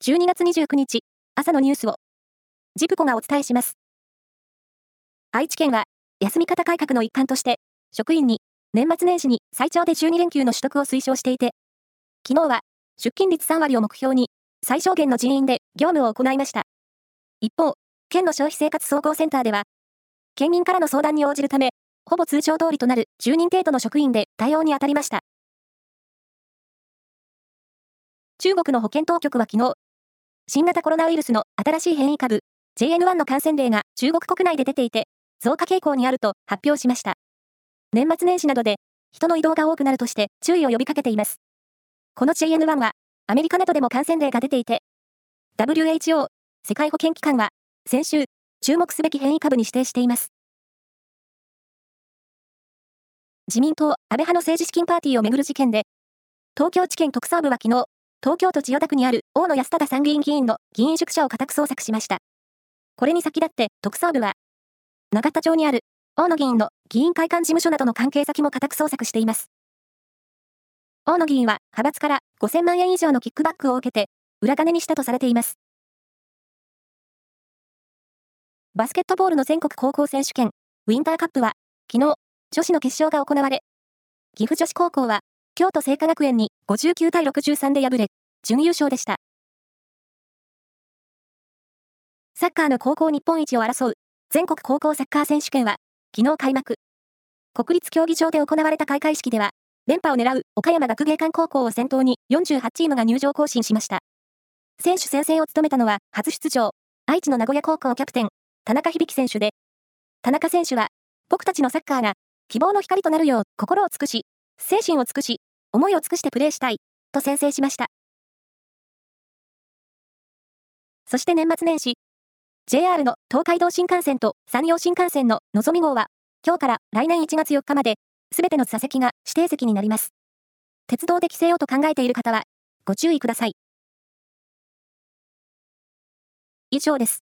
12月29日、朝のニュースを、ジプコがお伝えします。愛知県は、休み方改革の一環として、職員に年末年始に最長で12連休の取得を推奨していて、昨日は出勤率3割を目標に、最小限の人員で業務を行いました。一方、県の消費生活総合センターでは、県民からの相談に応じるため、ほぼ通常通りとなる10人程度の職員で対応に当たりました。中国の保健当局は昨日、新型コロナウイルスの新しい変異株 JN1 の感染例が中国国内で出ていて、増加傾向にあると発表しました。年末年始などで人の移動が多くなるとして注意を呼びかけています。この JN1 はアメリカなどでも感染例が出ていて、WHO 世界保健機関は先週注目すべき変異株に指定しています。自民党安倍派の政治資金パーティーをめぐる事件で、東京地検特捜部は昨日、東京都千代田区にある大野安忠参議院議員の議員宿舎を家宅捜索しました。これに先立って特捜部は、永田町にある大野議員の議員会館事務所などの関係先も家宅捜索しています。大野議員は派閥から5000万円以上のキックバックを受けて、裏金にしたとされています。バスケットボールの全国高校選手権、ウィンターカップは、昨日、女子の決勝が行われ、岐阜女子高校は京都精華学園に59対63で敗れ、準優勝でした。サッカーの高校日本一を争う全国高校サッカー選手権は、昨日開幕。国立競技場で行われた開会式では、連覇を狙う岡山学芸館高校を先頭に48チームが入場行進しました。選手宣誓を務めたのは初出場、愛知の名古屋高校キャプテン、田中響選手で、田中選手は、僕たちのサッカーが希望の光となるよう心を尽くし、精神を尽くし、思いを尽くしてプレーしたい、と宣誓しました。そして年末年始、JR の東海道新幹線と山陽新幹線ののぞみ号は、今日から来年1月4日まで、すべての座席が指定席になります。鉄道で帰省をと考えている方は、ご注意ください。以上です。